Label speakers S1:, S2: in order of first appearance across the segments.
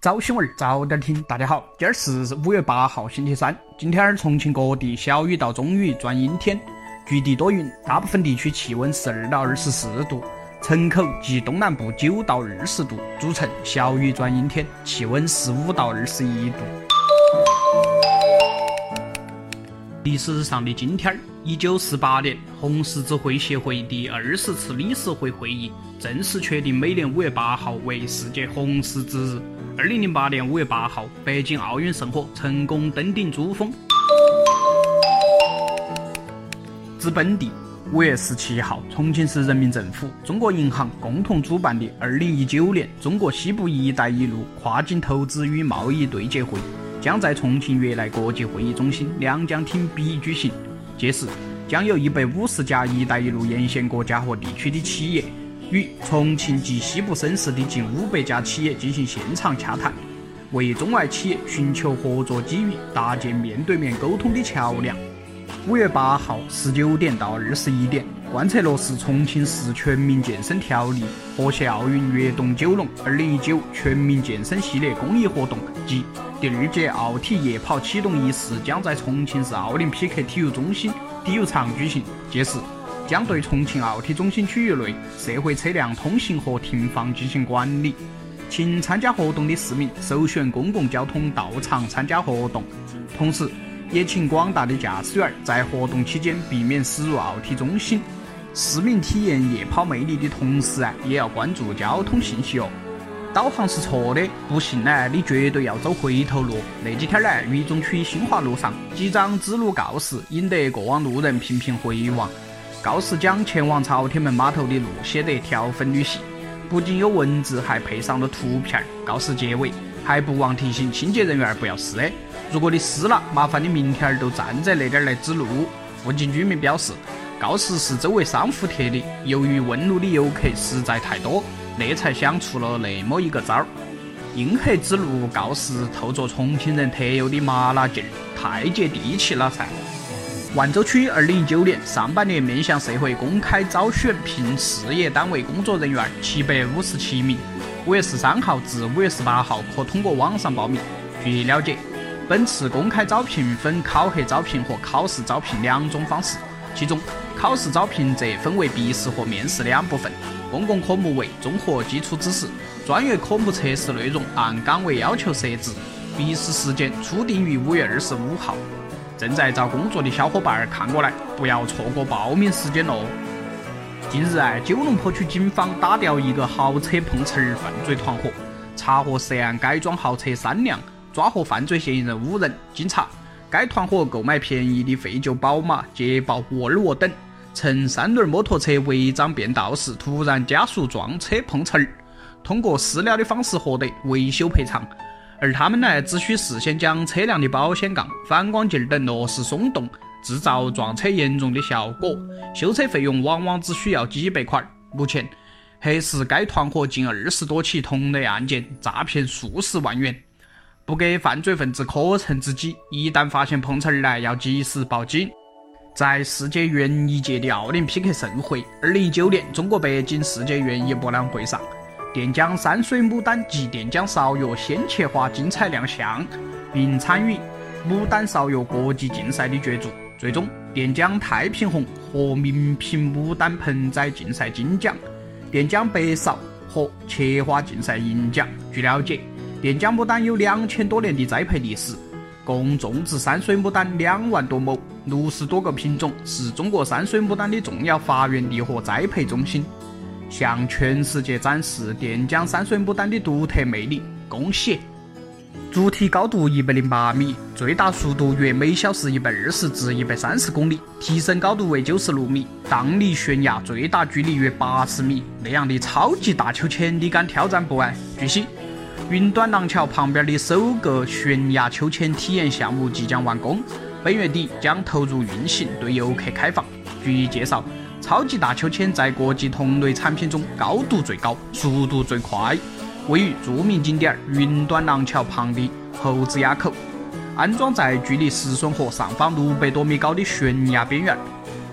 S1: 早新闻儿早点听，大家好，今儿是五月八号，星期三。今天重庆各地小雨到中雨转阴天，局地多云，大部分地区气温十二到二十四度，城口及东南部九到二十度，主城小雨转阴天，气温十五到二十一度。历史上的今天儿，一九四八年，红十字会协会第二十次理事会会议正式确定每年五月八号为世界红十字日。二零零八年五月八号，北京奥运圣火成功登顶珠峰。自本地，五月十七号，重庆市人民政府、中国银行共同主办的二零一九年中国西部“一带一路”跨境投资与贸易对接会将在重庆悦来国际会议中心两江厅 B 举行。届时，将有一百五十家“一带一路”沿线国家和地区的企业。与重庆及西部省市的近五百家企业进行现场洽谈，为中外企业寻求合作机遇搭建面对面沟通的桥梁。五月八号十九点到二十一点，贯彻落实《重庆市全民健身条例》，和谐奥运跃动九龙二零一九全民健身系列公益活动及第二届奥体夜跑启动仪式将在重庆市奥林匹克体育中心体育场举行。届时。将对重庆奥体中心区域内社会车辆通行和停放进行管理，请参加活动的市民首选公共交通到场参加活动。同时，也请广大的驾驶员在活动期间避免驶入奥体中心。市民体验夜跑魅力的同时啊，也要关注交通信息哦。导航是错的，不信呢，你绝对要走回头路。那几天呢，渝中区新华路上几张指路告示引得过往路人频频回望。告示将前往朝天门码头的路写得条分缕细，不仅有文字，还配上了图片。告示结尾还不忘提醒清洁人员不要撕。如果你撕了，麻烦你明天儿都站在那点儿来指路。附近居民表示，告示是周围商户贴的，由于问路的游客实在太多，那才想出了那么一个招儿。硬核之路告示透着重庆人特有的麻辣劲儿，太接地气了噻。万州区二零一九年上半年面向社会公开招选聘事业单位工作人员七百五十七名，五月十三号至五月十八号可通过网上报名。据了解，本次公开招聘分考核招聘和考试招聘两种方式，其中考试招聘则分为笔试和面试两部分。公共科目为综合基础知识，专业科目测试内容按岗位要求设置，笔试时间初定于五月二十五号。正在找工作的小伙伴儿看过来，不要错过报名时间喽！近日啊，九龙坡区警方打掉一个豪车碰瓷儿犯罪团伙，查获涉案改装豪车三辆，抓获犯罪嫌疑人五人。经查，该团伙购买便宜的废旧宝马、捷豹、沃尔沃等，乘三轮摩托车违章变道时突然加速撞车碰瓷儿，通过私了的方式获得维修赔偿。而他们呢，只需事先将车辆的保险杠、反光镜等螺丝松动，制造撞车严重的效果，修车费用往往只需要几百块。目前，核实该团伙近二十多起同类案件，诈骗数十万元。不给犯罪分子可乘之机，一旦发现碰瓷儿呢，要及时报警。在世界园艺界的奥林匹克盛会——二零一九年中国北京世界园艺博览会上。垫江山水牡丹及垫江芍药鲜切花精彩亮相，并参与牡丹芍药国际竞赛的角逐。最终，垫江太平红和名品牡丹盆栽竞赛金奖，垫江白芍和切花竞赛银奖。据了解，垫江牡丹有两千多年的栽培历史，共种植山水牡丹两万多亩，六十多个品种，是中国山水牡丹的重要发源地和栽培中心。向全世界展示垫江山水牡丹的独特魅力，恭喜！主体高度一百零八米，最大速度约每小时一百二十至一百三十公里，提升高度为九十六米，荡离悬崖最大距离约八十米。那样的超级大秋千，你敢挑战不？哎，据悉，云端廊桥旁边的首个悬崖秋千体验项目即将完工，本月底将投入运行，对游客开放。据介绍。超级大秋千在国际同类产品中高度最高，速度最快，位于著名景点云端廊桥旁的猴子垭口，安装在距离石笋河上方六百多米高的悬崖边缘。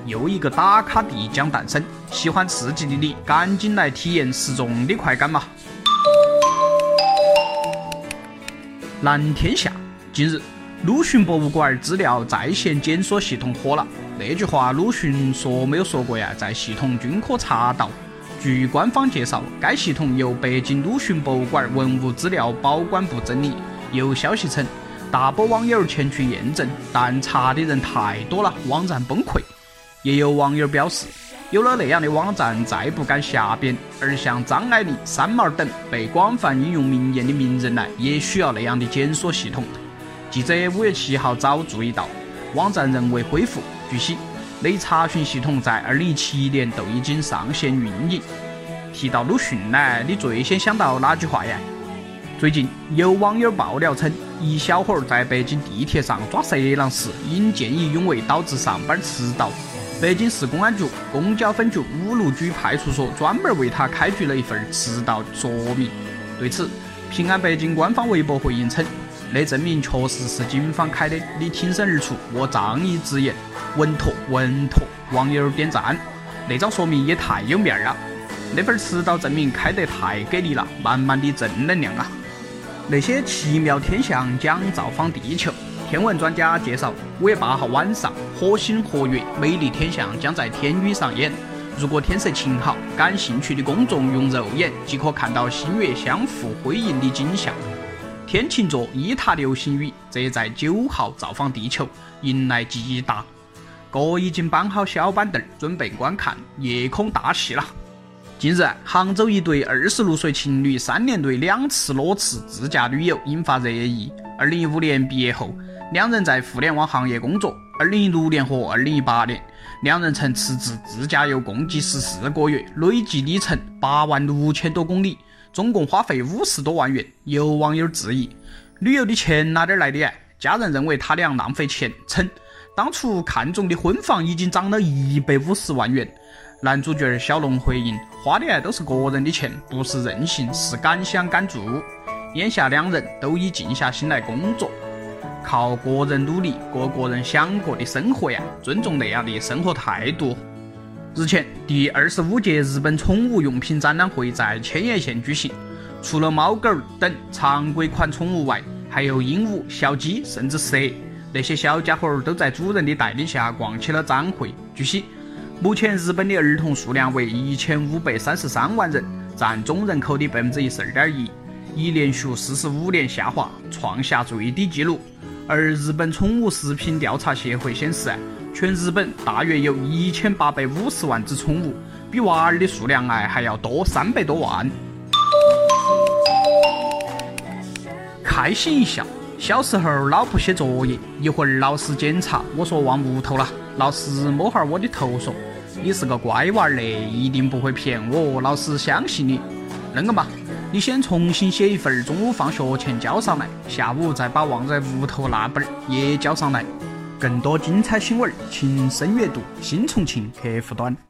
S1: 又一个打卡地将诞生，喜欢刺激的你赶紧来体验失重的快感嘛！蓝天下近日，鲁迅博物馆资料在线检索系统火了。那句话鲁迅说没有说过呀，在系统均可查到。据官方介绍，该系统由北京鲁迅博物馆文物资料保管部整理。有消息称，大波网友前去验证，但查的人太多了，网站崩溃。也有网友表示，有了那样的网站，再不敢瞎编，而像张爱玲、三毛等被广泛引用名言的名人来，也需要那样的检索系统。记者五月七号早注意到，网站仍未恢复。据悉，内查询系统在二零一七年都已经上线运营。提到鲁迅呢，你最先想到哪句话呀？最近有网友爆料称，一小伙儿在北京地铁上抓色狼时，因见义勇为导致上班迟到。北京市公安局公交分局五路居派出所专门为他开具了一份迟到说明。对此，平安北京官方微博回应称。那证明确实是警方开的，你挺身而出，我仗义直言，稳妥稳妥。网友点赞，那张说明也太有面儿了。那份迟到证明开得太给力了，满满的正能量啊！那些奇妙天象将造访地球。天文专家介绍，五月八号晚上，火星合月美丽天象将在天宇上演。如果天色晴好，感兴趣的公众用肉眼即可看到星月相互辉映的景象。天琴座伊塔流星雨则在九号造访地球，迎来极大。哥已经搬好小板凳，准备观看夜空大戏了。近日，杭州一对二十六岁情侣三年内两次裸辞自驾旅游，引发热议。二零一五年毕业后，两人在互联网行业工作。二零一六年和二零一八年，两人曾辞职自驾游共计十四个月，累计里程八万六千多公里。总共花费五十多万元，有网友质疑旅游的钱哪点来的？家人认为他俩浪费钱，称当初看中的婚房已经涨了一百五十万元。男主角小龙回应：花的都是个人的钱，不是任性，是敢想敢做。眼下两人都已静下心来工作，靠个人努力过个人想过的生活呀，尊重那样的生活态度。日前，第二十五届日本宠物用品展览会在千叶县举行。除了猫狗等常规款宠物外，还有鹦鹉、小鸡，甚至蛇。那些小家伙儿都在主人的带领下逛起了展会。据悉，目前日本的儿童数量为一千五百三十三万人，占总人口的百分之十二点一，已连续四十五年下滑，创下最低纪录。而日本宠物食品调查协会显示，全日本大约有一千八百五十万只宠物，比娃儿的数量哎还要多三百多万。开心一笑，小时候老婆写作业，一会儿老师检查，我说忘屋头了，老师摸哈我的头说：“你是个乖娃儿嘞，一定不会骗我，老师相信你。”恁个嘛，你先重新写一份，中午放学前交上来，下午再把忘在屋头那本儿也交上来。更多精彩新闻，请深阅读新重庆客户端。